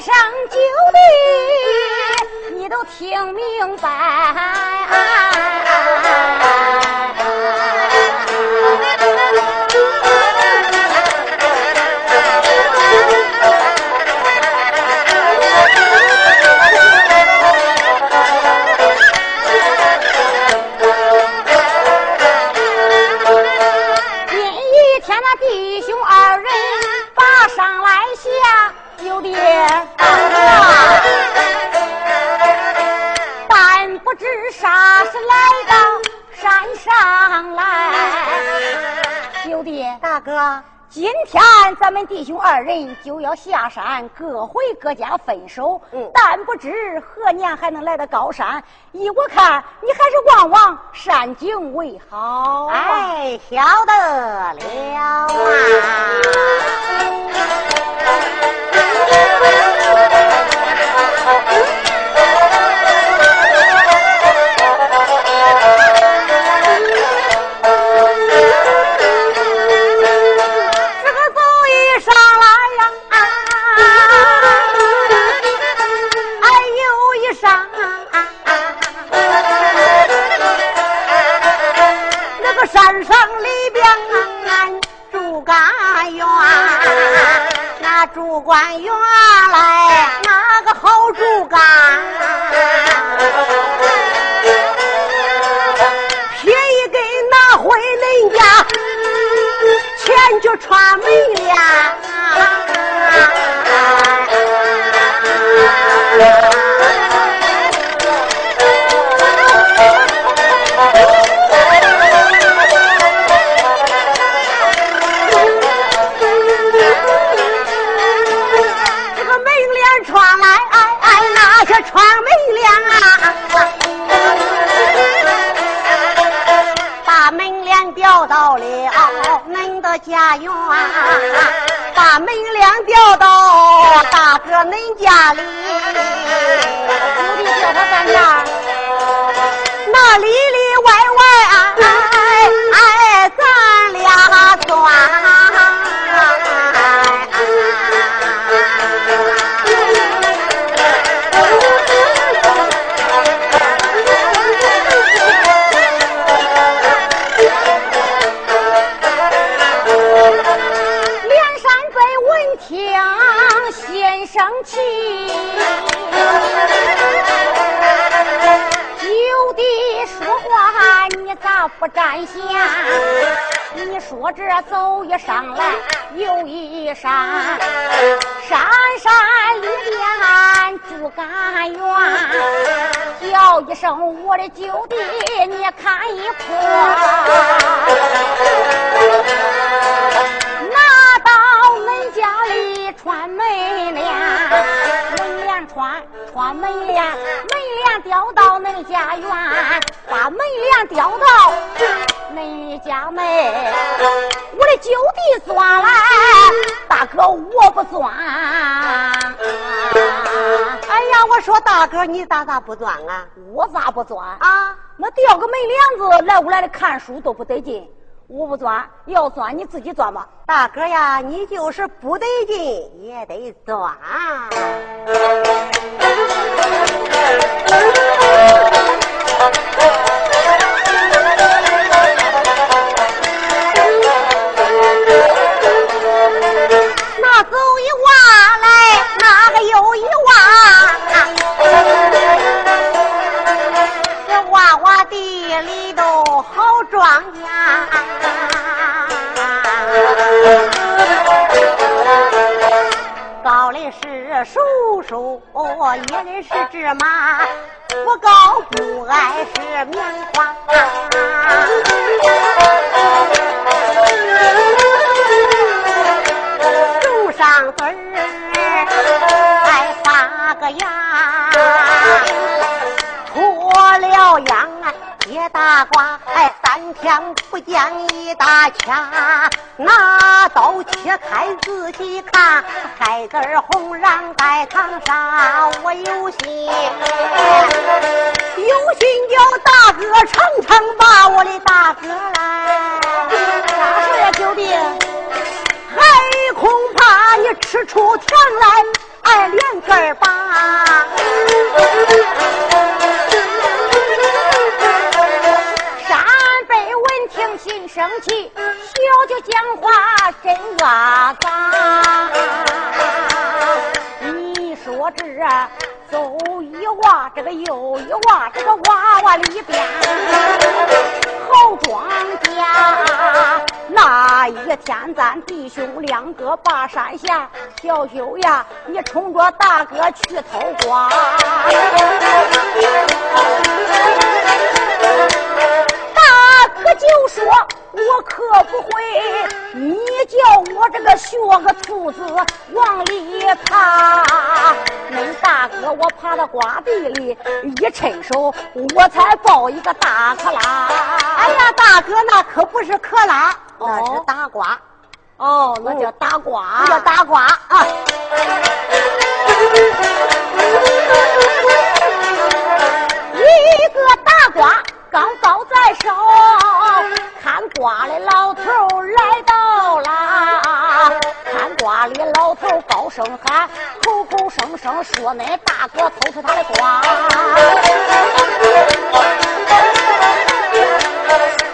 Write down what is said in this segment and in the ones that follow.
上九里，你都听明白。大哥，今天咱们弟兄二人就要下山，各回各家分手。嗯但不知何年还能来到高山。依我看，你还是望望山景为好。啊，哎，晓得了啊。这个山上里边住干员，那住官员来那个好主干。便宜给拿回恁家，钱就穿没生，我的九弟，你看一破。拿到恁家里穿门帘，门帘穿穿门帘，门帘吊到恁家园，把门帘吊到恁家门。我的九弟钻来，大哥我不钻。哎呀，我说大哥，你咋咋不钻啊？我咋不钻？啊，那吊个门帘子来屋来的看书都不得劲。我不钻，要钻你自己钻吧。大哥呀，你就是不得劲也得钻。里头好庄稼。高的是叔叔，野的是芝麻，不高不矮是棉花。大瓜，哎，三天不见一大掐，拿刀切开仔细看，孩子儿红瓤在堂上，我有心，有心叫大哥尝尝吧，我的大哥来，啥事呀，九弟？还恐怕你吃出甜来，哎，连根儿拔。小就讲话真阿杂。你说这走一娃，这个又一娃，这个娃娃里边好庄稼。那一天咱弟兄两个把山下，小九呀，你冲着大哥去偷瓜。大哥就说：“我可不会，你叫我这个学个兔子往里爬。恁大哥我爬到瓜地里，一抻手，我才抱一个大克拉。哎呀，大哥，那可不是克拉，那是大瓜。哦，那叫大瓜，那叫大瓜啊！一个大瓜刚抱在手，看瓜的老头来到了。看瓜的老头高声喊，口口声声说那大哥偷吃他的瓜。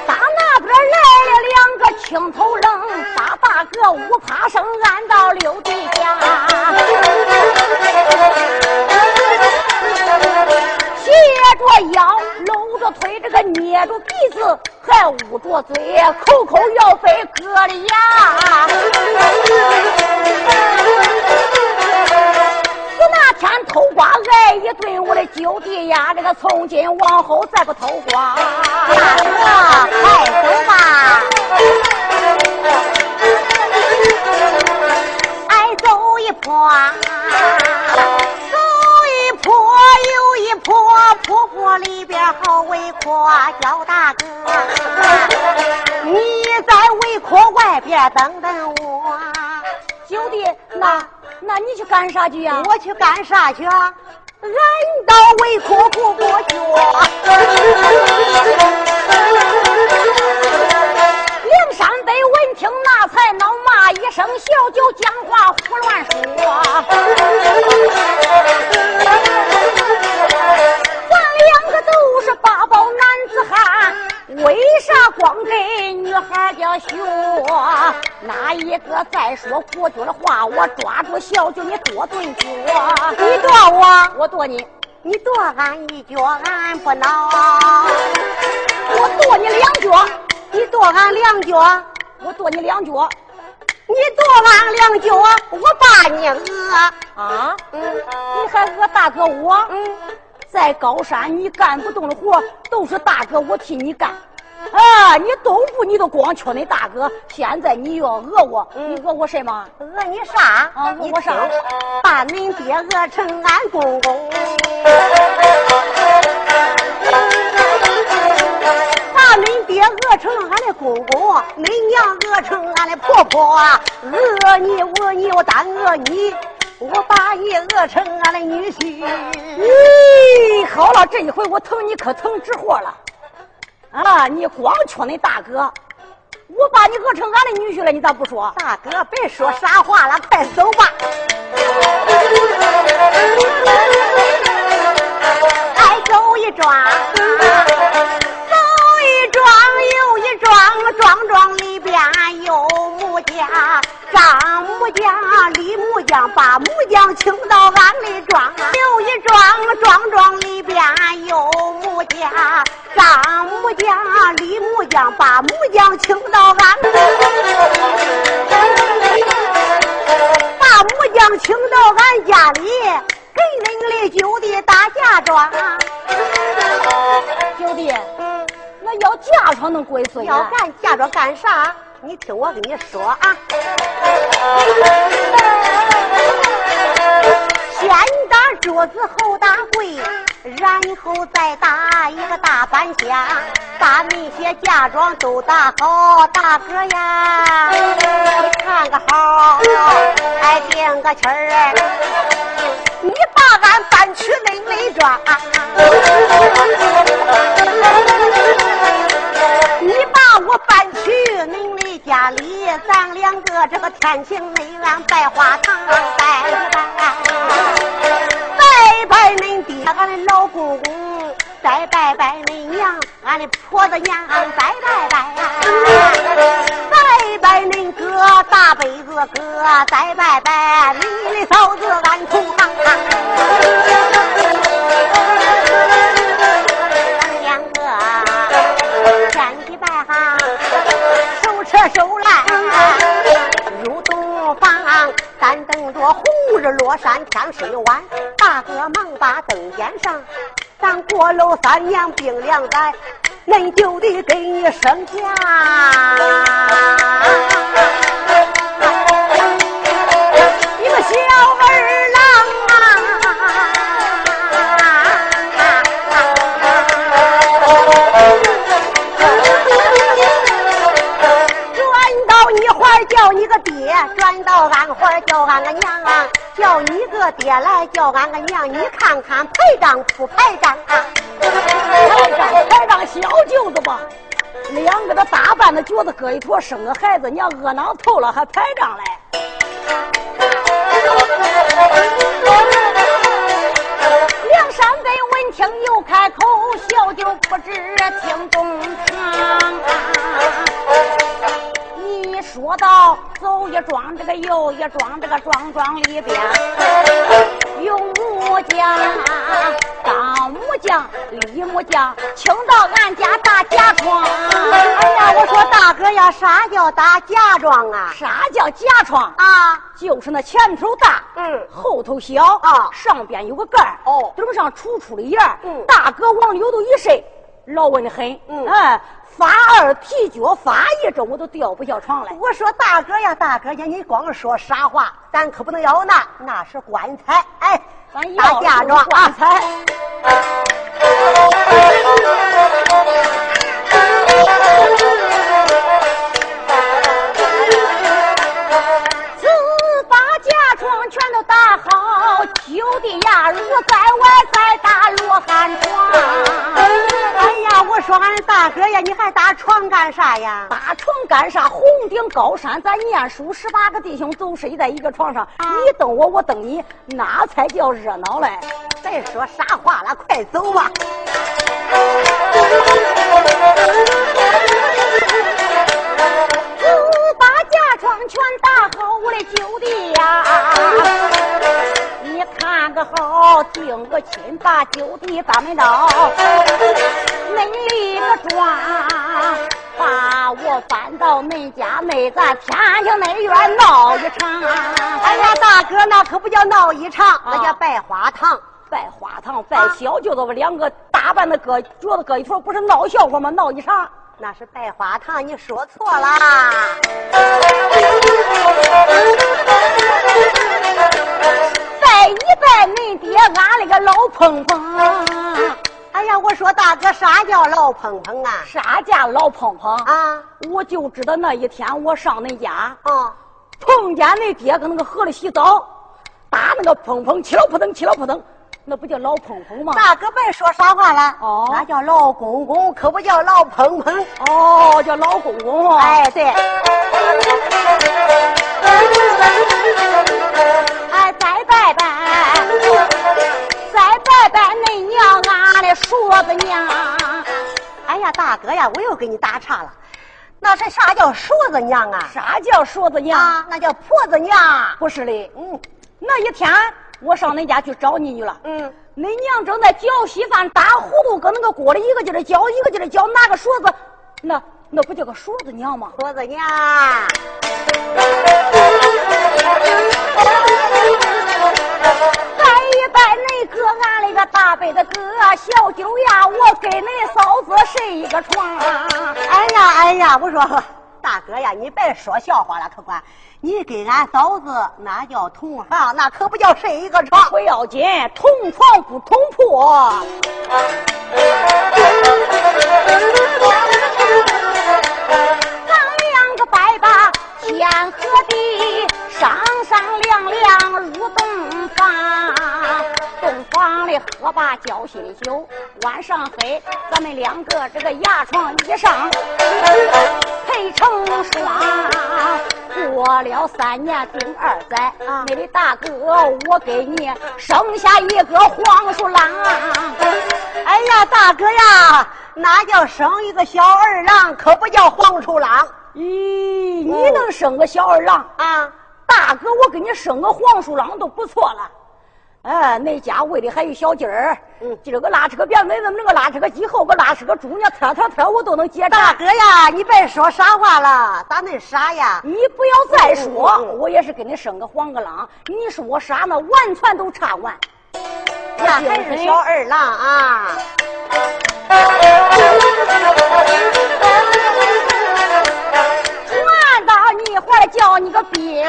打那边来了两个青头愣，把大哥五爬声还捂着嘴，口口要被割了牙。死那天偷瓜挨一顿，我的九弟呀，这个从今往后再不偷瓜。大哥，快走吧。走一坡，走一坡又一坡，坡坡里边好围阔，叫大哥，你在围阔外边等等我。九弟，那那你去干啥去呀？我去干啥去啊？俺到围阔不过去。梁山北闻听那才恼，骂一声小九讲话胡乱说。咱两个都是八宝男子汉，为啥光给女孩家学？哪一个再说过句的话，我抓住小舅你跺顿脚。你跺我，我跺你，你跺俺一脚，俺不恼。我跺你两脚，你跺俺两脚，我跺你两脚。你跺俺两脚，我把你讹。啊，嗯你还讹大哥我？嗯，在高山你干不动的活，都是大哥我替你干。啊，你东部你都光缺恁大哥，现在你又要讹我，嗯你讹我什么？讹你啥？啊讹我啥把恁爹讹成俺公公，恁爹饿成俺的公公，恁娘饿成俺的婆婆，饿你讹你，我单饿你，我把你饿成俺的女婿。咦，好了，这一回我疼你可疼直活了。啊，你光缺恁大哥，我把你饿成俺的女婿了，你咋不说？大哥，别说傻话了，快走吧。哎，走一庄，走一庄又一庄，庄庄里边有木匠，张木匠、李木匠把木匠请到俺里庄，又一庄，庄庄里边有木匠，张木匠、李木匠把木匠请到俺，把木匠请到俺家里。给恁的九弟打嫁妆，九弟，那要嫁妆能归谁？要干嫁妆干啥？你听我跟你说啊，先打桌子后打柜，然后再打一个大板箱，把那些嫁妆都打好，大哥呀，你看个好，还定个气儿。你把俺搬去恁的庄，去恁的家里，咱两个这个天晴内安拜花堂拜拜，拜拜恁爹，俺的老公公，再拜拜恁娘，俺的婆子娘，拜拜拜。拜恁哥大辈子哥，再拜拜你的嫂子俺同行。来入洞房，咱等着红日落山天水晚。大哥忙把灯点上，咱过楼三年冰凉在。恁就得给你生下一个小儿叫你个爹，转到俺怀叫俺个娘啊！叫你个爹来叫俺个娘，你看看排账不排账啊？排账排账小舅子吧，两个都打扮的脚子搁一坨，生个孩子，娘饿囊透了还排账嘞。梁山伯闻听又开口，小舅不知听中听。一说到走一庄，这个又一庄，这个庄庄里边有木匠。当木匠、李木匠，请到俺家打嫁妆。哎呀，我说大哥呀，啥叫打嫁妆啊？啥叫嫁妆啊？就是那前头大，嗯，后头小啊，上边有个盖儿，哦，顶上楚楚的眼嗯，大哥往里头一伸，老稳的很，嗯，哎，发二踢脚，发一周我都掉不下床来。我说大哥呀，大哥呀，你光说傻话，咱可不能要那，那是棺材，哎，咱要嫁妆棺材。自 打好，就地呀，如在外再打罗汉床。哎呀，我说俺大哥呀，你还打床干啥呀？打床干啥？红顶高山，咱念书十八个弟兄都睡在一个床上，你蹬我，我蹬你，那才叫热闹嘞！再说啥话了，快走吧。自把嫁妆全打好，我的九弟呀，你看个好，定个亲，把九弟咱们到，恁立个庄，把我搬到恁家内，咱天庭内院闹一场。哎呀，大哥，那可不叫闹一场，那叫拜花堂。拜花堂，拜小舅子，我两个打扮的搁桌子搁一坨，不是闹笑话吗？闹一场。那是拜花堂，你说错啦。拜一拜恁爹，俺那个老碰碰。哎呀，我说大哥，啥叫老碰碰啊？啥叫老碰碰啊？我就知道那一天我上恁家，啊，碰见恁爹搁那个河里洗澡，打那个碰碰，起了扑腾，起了扑腾。那不叫老碰碰吗？大哥别说傻话了。哦那叫老公公，可不叫老碰碰。哦，叫老公公啊。哎，对。哎，再拜拜，再拜拜恁娘，俺的说子娘。哎呀，大哥呀，我又给你打岔了。那是啥叫叔子娘啊？啥叫说子娘？啊，那叫婆子娘。不是的，嗯那一天我上恁家去找你去了。嗯，恁娘正在搅稀饭，打糊涂，搁那个锅里一个劲儿搅，一个劲儿搅，拿个勺子，那那不叫个勺子娘吗？勺子娘。拜一拜恁哥，俺那个大伯的哥，小九呀，我跟恁嫂子睡一个床。哎呀哎呀，我说大哥呀，你别说笑话了，客官，你跟俺嫂子那叫同行，那可不叫睡一个床。不要紧，同床不同铺。咱两个拜把天和地，商商量量入洞房。洞房里喝罢交心酒，晚上黑，咱们两个这个牙床一上，配成双。过了三年丁二载，啊那位大哥，我给你生下一个黄鼠狼。哎呀，大哥呀，那叫生一个小二郎，可不叫黄鼠狼咦，你能生个小二郎？啊！大哥，我给你生个黄鼠狼都不错了。哎，那家喂的还有小鸡儿，嗯今儿个拉扯个别问问那个拉扯个鸡，后个拉扯个猪，呢，特特特我都能接大。哥呀，你别说傻话了，咋恁傻呀？你不要再说，嗯嗯嗯我也是给你生个黄个狼。你说我傻呢，完全都差完。那还是小二郎啊！传到你怀里叫你个爹，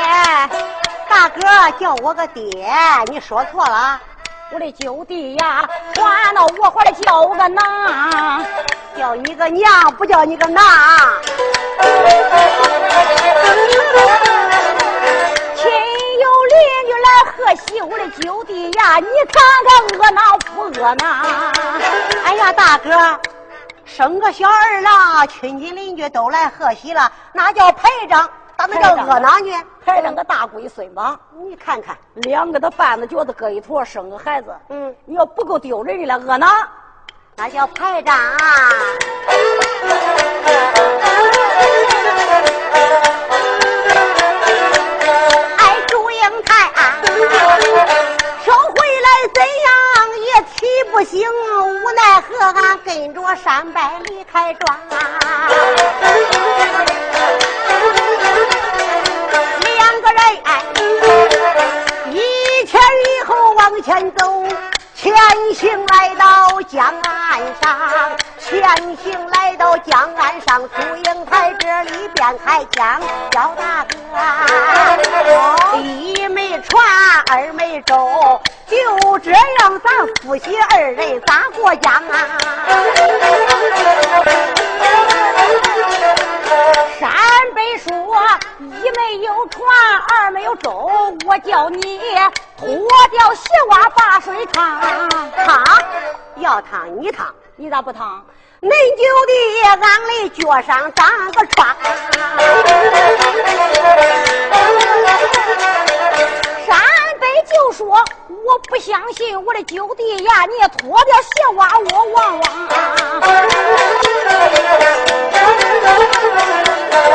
大哥叫我个爹，你说错了，我的九弟呀，传到我怀里叫我个娘。叫你个娘，不叫你个郎。亲友邻居来贺喜，我的九弟呀，你看看热闹不热闹？哎呀，大哥，生个小儿郎，亲戚邻居都来贺喜了，那叫排场，咋能叫热闹呢？排两个大龟孙吧，你看看，两个的半子脚子搁一坨，生个孩子。嗯，你要不够丢人的了，热闹。那叫排长。哎，祝英台啊，收回来怎样也提不醒，无奈何俺跟着山伯离开庄啊。两个人哎，一前一后往前走，前行来到江岸上，前行来到江岸上，祝英台这里边开枪，叫大哥，一没船，二没舟，就这样咱夫妻二人咋过江啊？山北说一没有船，二没有舟，我叫你脱掉鞋袜把水烫。烫，要烫你烫。你咋不烫？恁久的俺的脚上长个疮，就说我不相信我的九弟呀，你脱掉鞋袜我望望。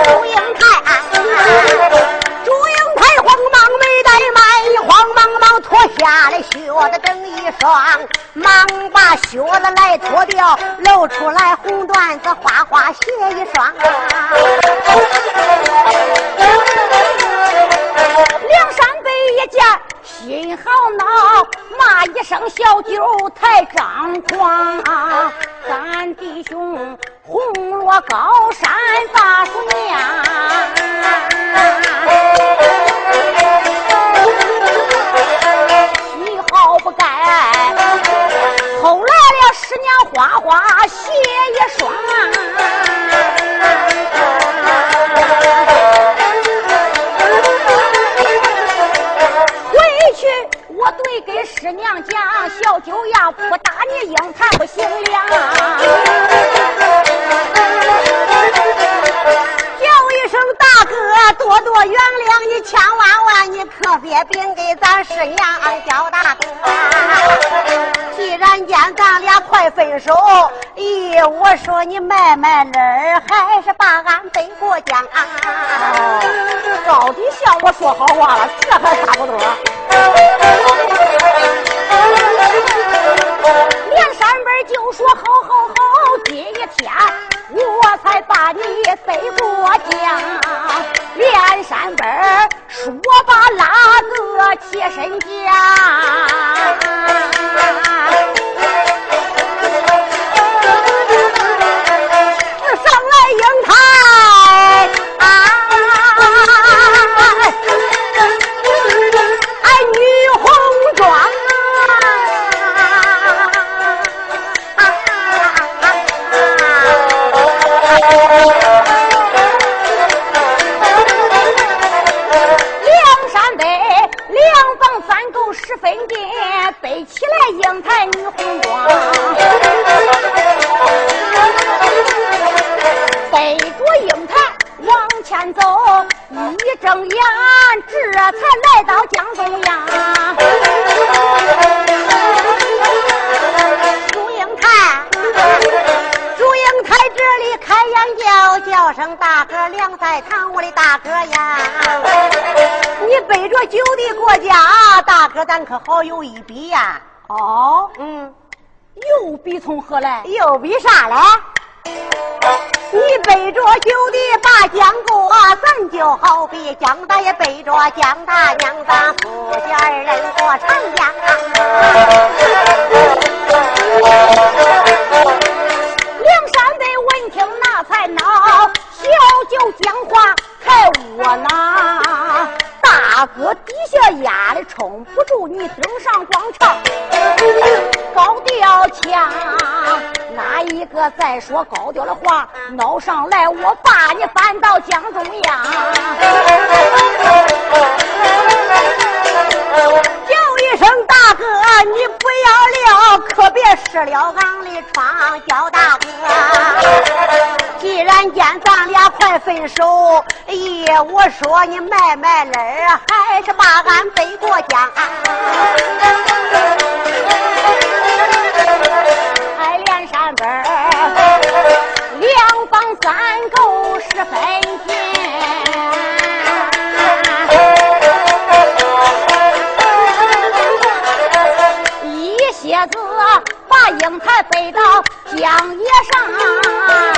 祝英台，祝英台慌忙没怠慢，慌忙忙脱下了靴子整一双，忙把靴子来脱掉，露出来红缎子花花鞋一双。梁山北一见心好恼，骂一声小九太张狂。咱弟兄红落高山把叔娘，你好不该。后来了十年花花鞋一双。我对给师娘讲，小不打你硬他不行呀。叫一声大哥，多多原谅你，千万万你可别别给咱师娘叫大哥。既然见咱俩快分手，咦，我说你卖卖乐儿，还是把俺背过江。啊到底向我说好话了，这还差不多。连山本就说好好好，今天我才把你背过江。连山本说罢拉个起身家。有一笔呀！哦，嗯，又比从何来？又比啥来？你背着酒的把江过，咱就好比江大爷背着江大娘，说高调的话，闹上来我把你搬到江中央。叫一声大哥，你不要了，可别失了俺的床，叫大哥。既然见咱俩快分手，咦，我说你卖卖乐儿，还是把俺背过江。飞到江叶上。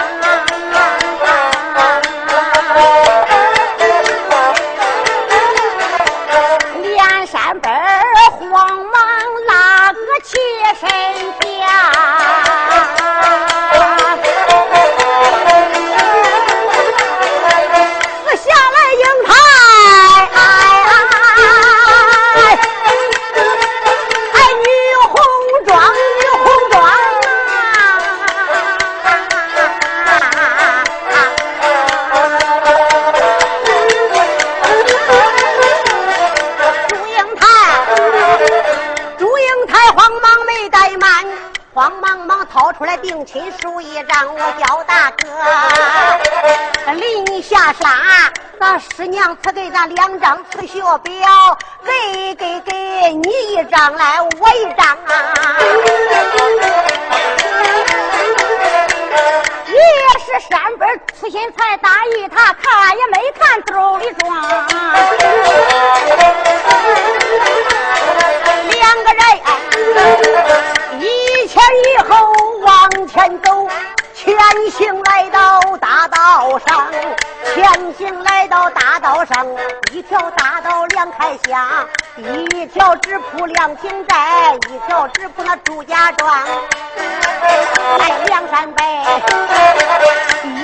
师娘赐给咱两张辞学表，给给给你一张来，我一张啊。也是山本粗心才大意，他看也没看兜里装。两个人一前一后。往前走，前行来到大道上，前行来到大道上，一条大道两开乡，一条直铺两亭寨，一条直铺那朱家庄。哎，梁山北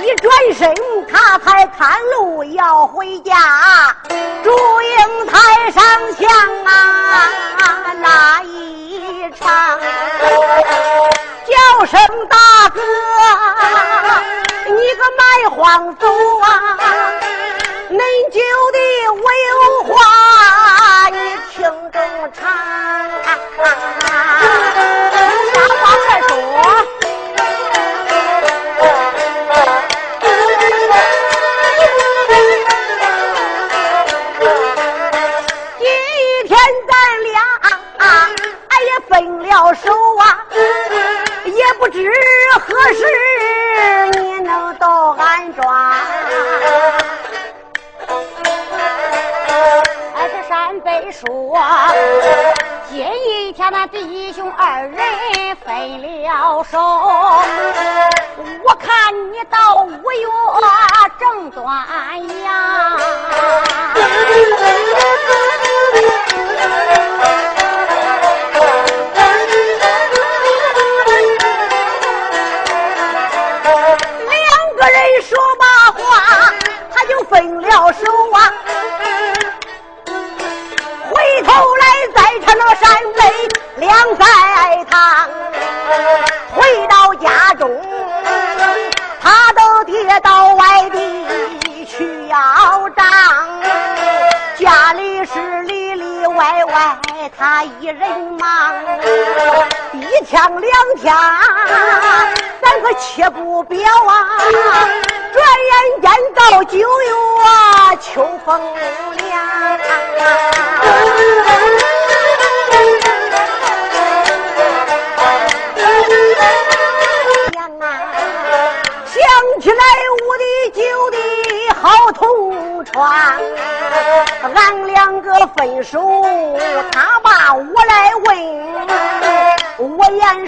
一转身，他才看路要回家，祝英台上香啊那一场。叫声大哥，你个卖黄走啊！恁舅的威武话，你听正常。啥话快说！第天咱俩，哎呀分了手。也不知何时你能到俺庄？还是山北说，今一天那弟兄二人分了手，我看你到五月正端阳。不表啊！转眼间到九月秋风凉。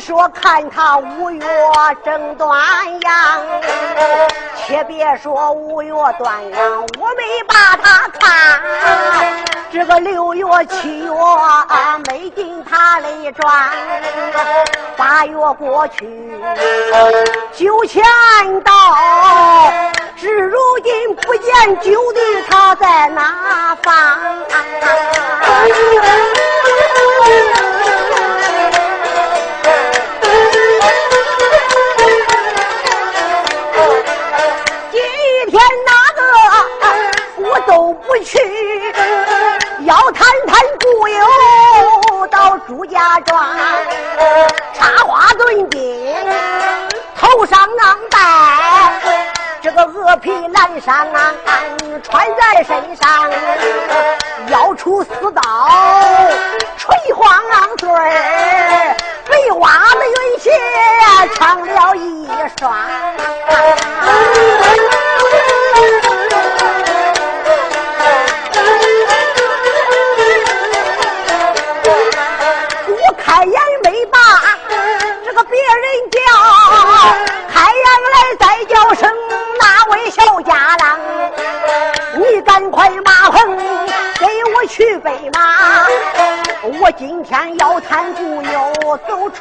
说看他五月正端阳，且别说五月端阳，我没把他看，这个六月七月没进他的庄，八月过去。九千到，至如今不见九弟他在哪方？在身上，腰出四刀，锤黄穗儿，肥袜子云鞋穿了一双。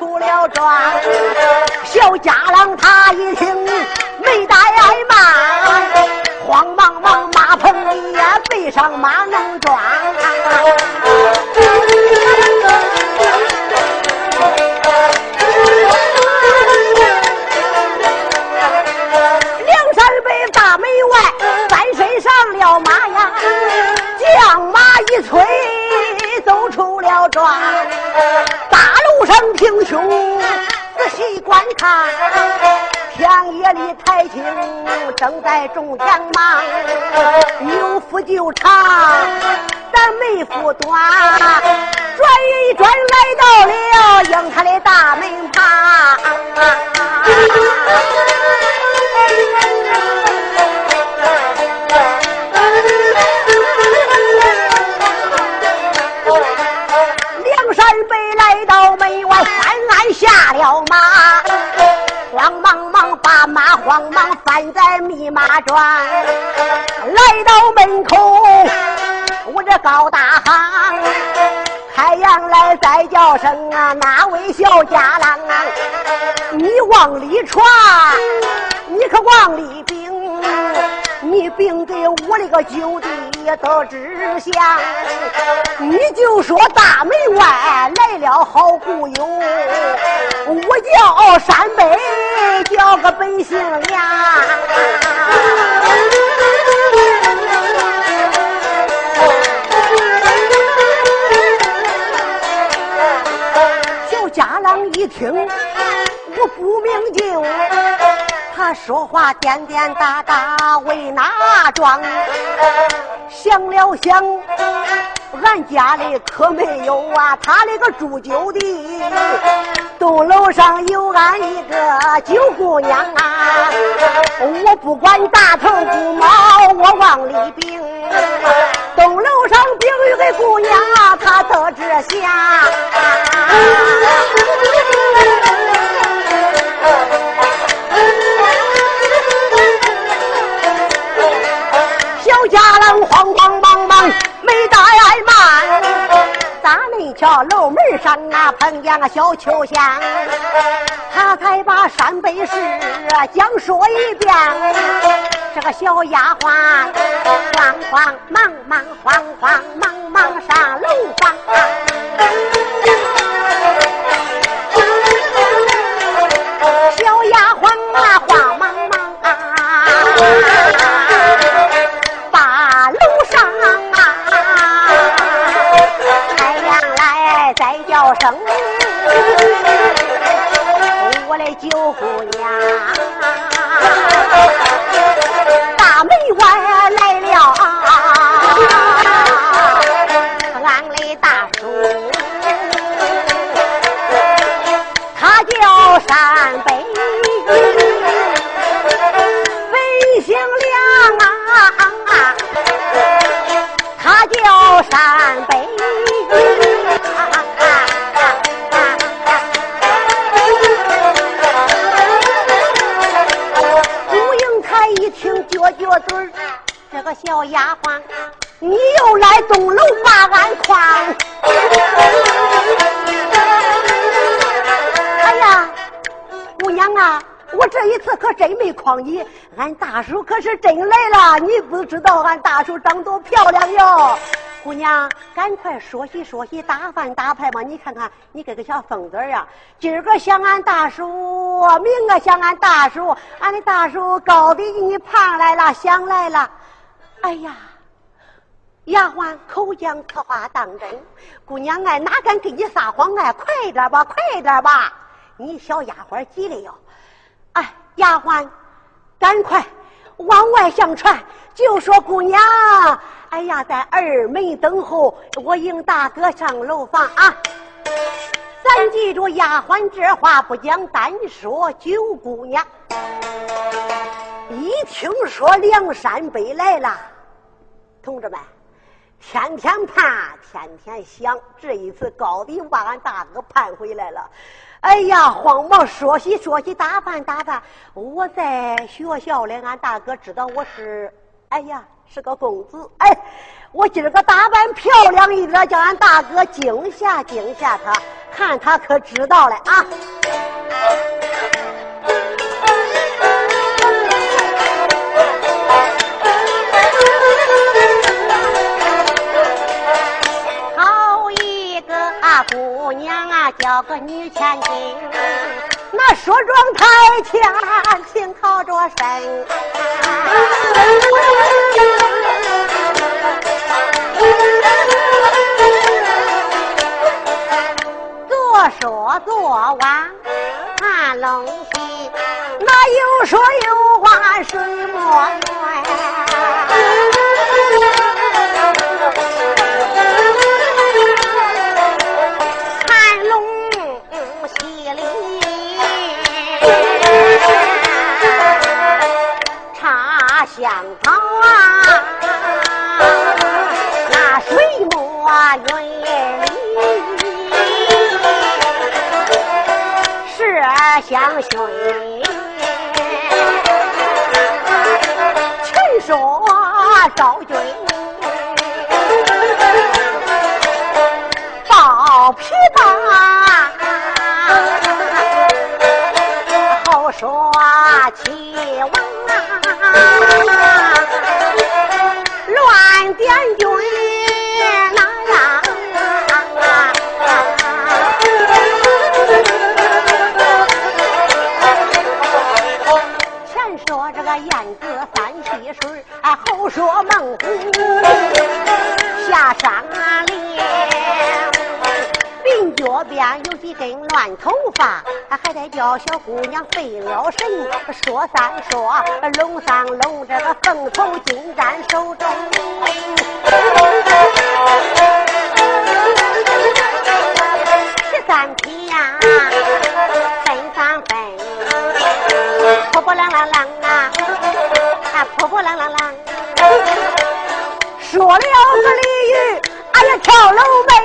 出了庄。种田忙，有福就长，咱没福短。转一转来到了英台的大门旁。梁山伯来到门外，翻鞍下了马，慌忙忙把马慌忙翻在密码转，来到门口，我这高大行，开阳来再叫声啊，哪位小家郎啊？你往里闯，你可往里禀。你禀给我那个九弟得知详，你就说大门外来了好故友，我叫山北，叫个本姓梁。小家郎一听，我不明就。他说话颠颠哒哒为哪桩？想了想，俺家里可没有啊，他那个祝酒的，东楼上有俺一个九姑娘啊，我不管大头不毛，我往里禀。东楼上禀有个姑娘，她得知下。啊碰见个小秋香，他才把山北事讲说一遍。这个小丫鬟慌慌忙忙慌慌忙忙上楼房。小丫鬟啊，慌生，我的九姑娘，小丫鬟，你又来东楼把俺诓。哎呀，姑娘啊，我这一次可真没诓你，俺大叔可是真来了。你不知道俺大叔长多漂亮哟。姑娘，赶快说洗说洗，打饭打牌吧。你看看，你跟个小疯子呀！今儿个想俺大叔，明个想俺大叔，俺的大叔高低你盼来了，想来了。哎呀！丫鬟口讲此话当真，姑娘哎，哪敢跟你撒谎哎？快点吧，快点吧！你小丫鬟急了哟。哎，丫鬟，赶快往外相传，就说姑娘，哎呀，在二门等候，我迎大哥上楼房啊。咱记住丫鬟这话不讲，单说九姑娘。一听说梁山北来了，同志们。天天盼，天天想，这一次高低把俺大哥盼回来了。哎呀，慌忙说洗说洗，打扮打扮。我在学校里，俺大哥知道我是，哎呀，是个公子。哎，我今儿个打扮漂亮一点，叫俺大哥惊吓惊吓他，看他可知道了啊。姑娘啊，叫个女千金，那梳妆台前轻靠着身，左说左往看龙戏，那有说有话水墨圆。香草啊，那水墨云里，十二相熏。叫小姑娘费了神，说三说，龙上龙这个凤头金簪手中。十三匹呀，分三分，破破烂烂烂啊，啊破破烂烂烂，说了个鲤鱼，哎呀跳龙门。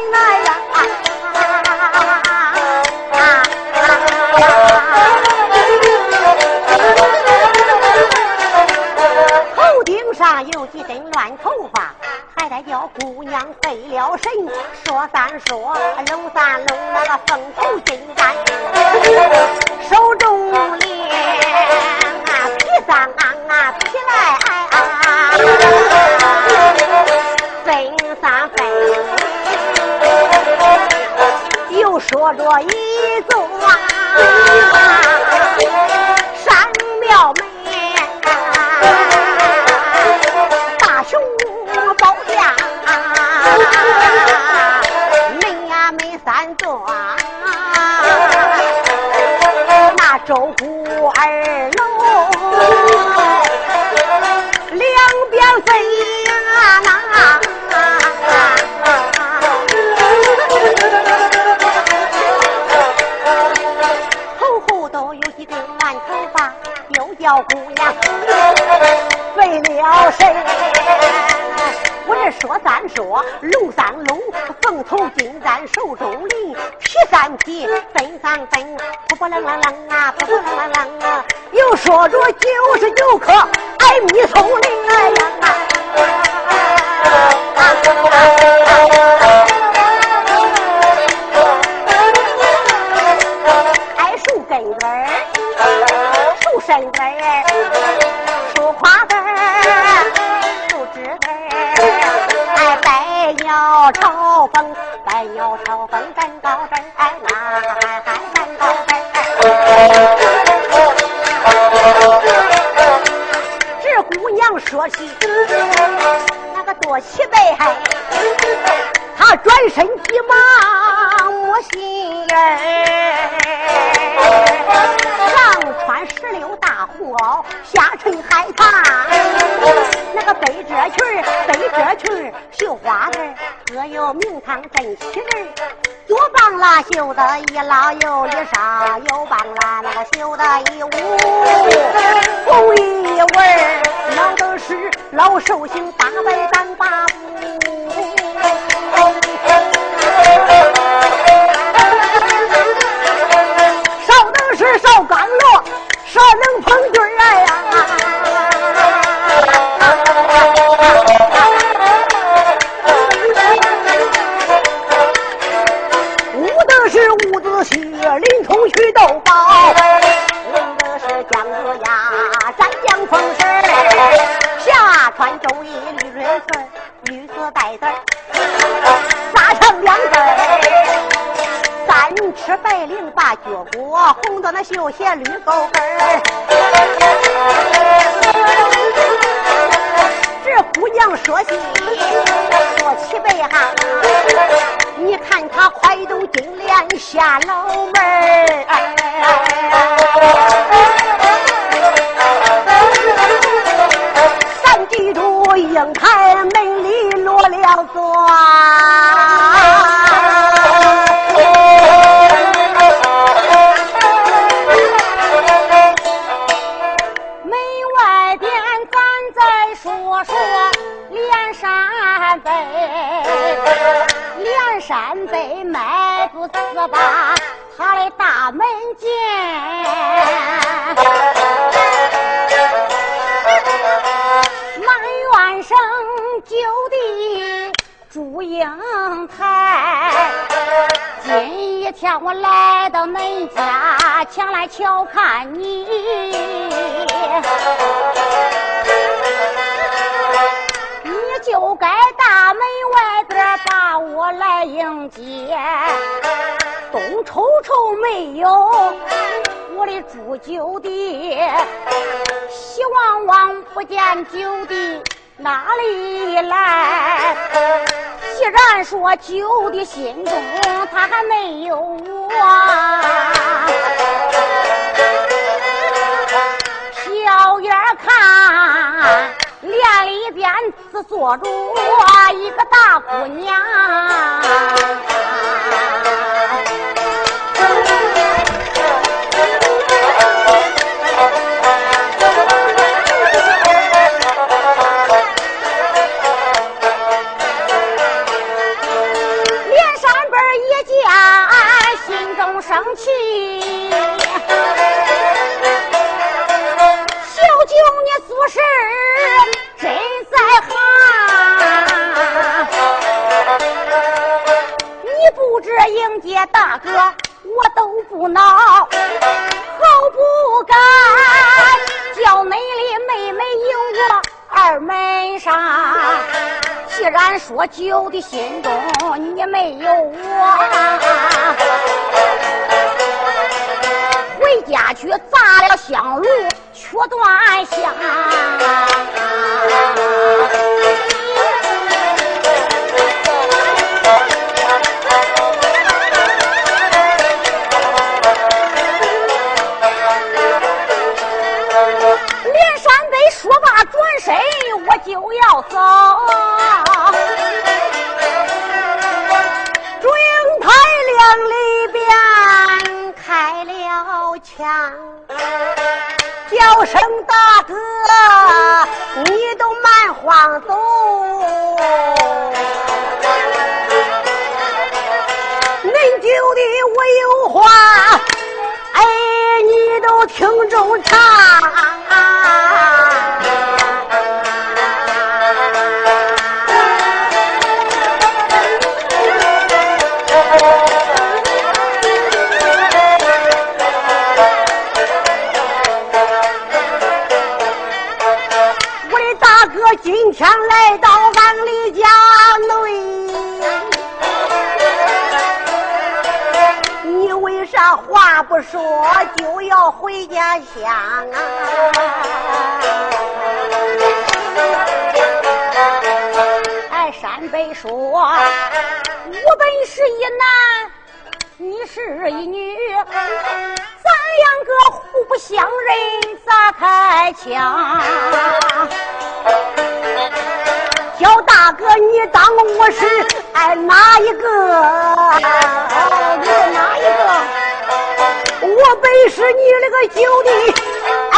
姑娘费了神，说三说，搂三搂那个风头劲在手。 ลังแตงโพลังลังลังงาโพลังลัง 一老又一啥。下楼门儿把他的大门见。满院生就地祝英台，今一天我来到恁家，前来瞧看你。都没有我的祝酒的，喜旺旺不见酒的哪里来？既然说酒的心中他还没有我，小眼看。店里边只坐着我一个大姑娘。酒的心中你没有我，回家去砸了香炉，却断香。就要走。祝英台里边开了枪，叫声大哥，你都慢晃走。恁舅的我有话，哎，你都听中唱。今天来到俺李家内，你为啥话不说就要回家乡啊？哎，山北说，我本是一男，你是一女，咱两个互不相认，咋开枪？小大哥，你当我是哎哪一个？你哪一个？我本是你那个兄弟，哎，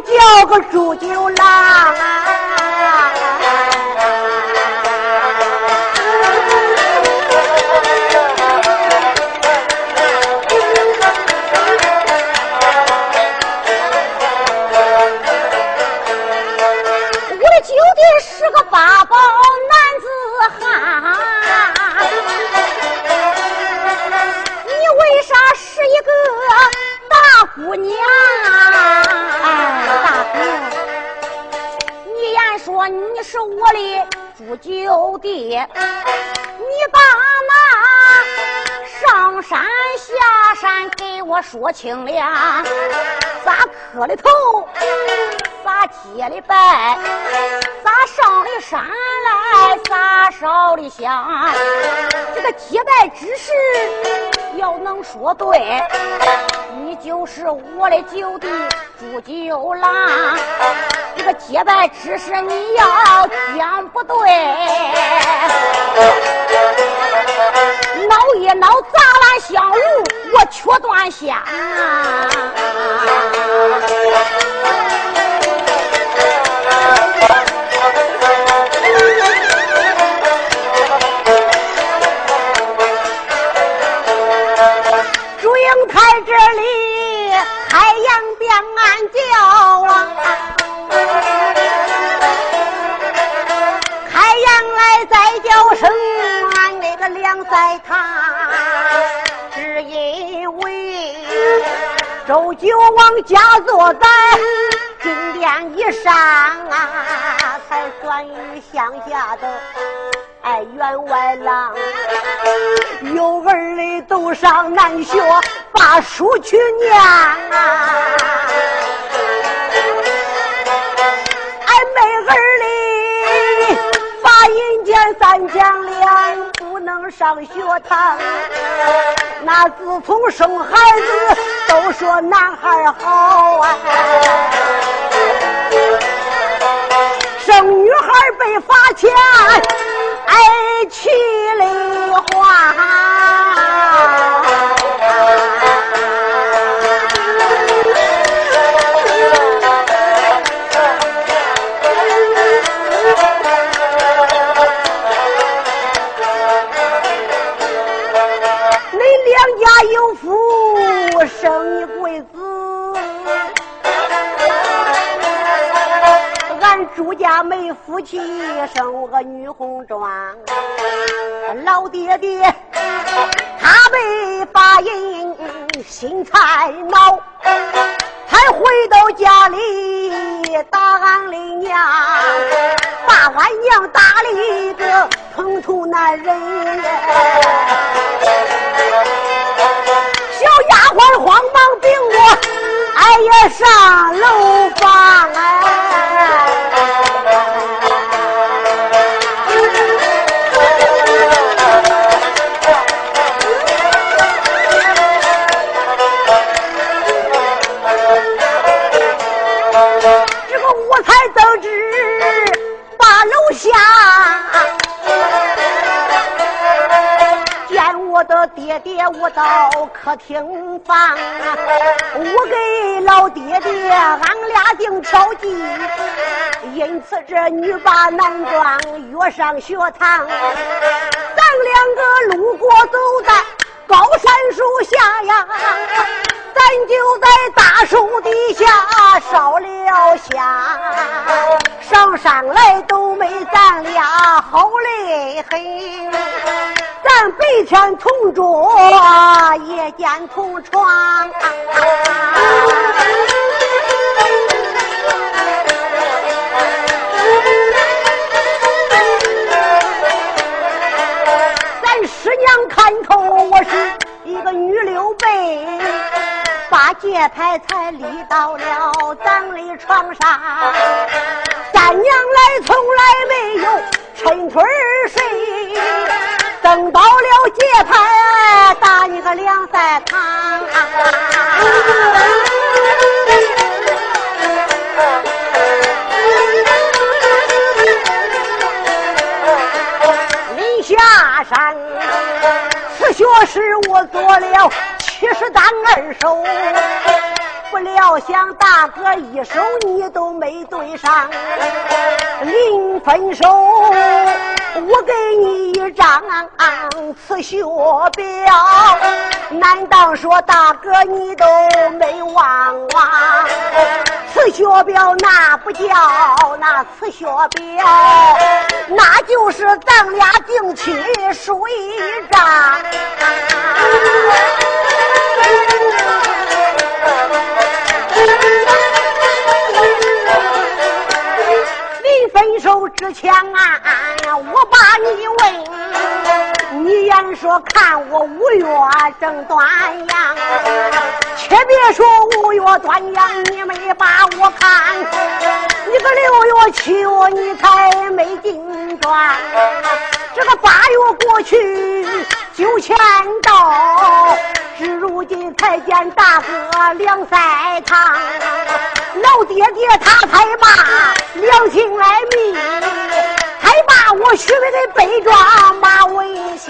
叫个朱九郎。姑娘？大姑，你言说你是我的朱九弟，你把那上山下山给我说清了，咋磕的头？咋结的拜？咋上的山来？咋烧的香？这个结拜之事要能说对，就是我的九弟朱九郎。这个结拜之事你要讲不对，闹一闹砸烂香炉，我却断香。再叫声俺那个梁在堂，只因为周九王家坐在金殿以上啊，才算与乡下的。哎，员外郎有儿的都上南学，把书去念啊！哎，没儿把银钱三千两，不能上学堂。那自从生孩子，都说男孩好啊，生女孩被罚钱。挨，气里话，家没福气，生个女红妆。老爹爹，他被发印心才恼，才回到家里打俺的娘，把俺娘打了一个。疼痛难忍。小丫鬟慌忙禀我，哎呀，上楼房哎。爹，我到客厅房，我给老爹爹，俺俩定条计，因此这女把男装约上学堂，咱两个路过走在高山树下呀。咱就在大树底下烧了香，上山来都没咱俩好嘞很。咱白天同桌，夜间同床。咱师娘看透我是一个女刘备。把节拍才立到了咱的床上，咱娘来从来没有抻腿睡，等到了节拍打你个两三堂。临下山，此学是我做了。七十单二手，不料想大哥一手你都没对上。临分手，我给你一张刺绣表，难道说大哥你都没忘啊？刺绣表那不叫那刺绣表，那就是咱俩定亲书一张。我五月正端阳，且别说五月端阳，你没把我看，你个六月七月你才没进庄，这个八月过去九千到。至如今才见大哥两三趟，老爹爹他才把良心来密，还把我许配的北庄马文祥。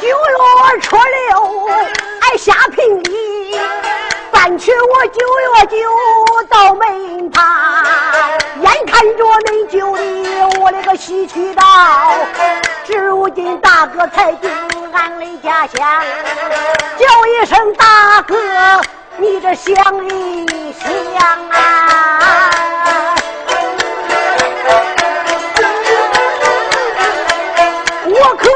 九月初六，俺下聘礼，办娶我九月九到门旁。眼看着恁舅的我那个西去到，至如今大哥才进俺的家乡，叫一声大哥，你这想一想啊，我可。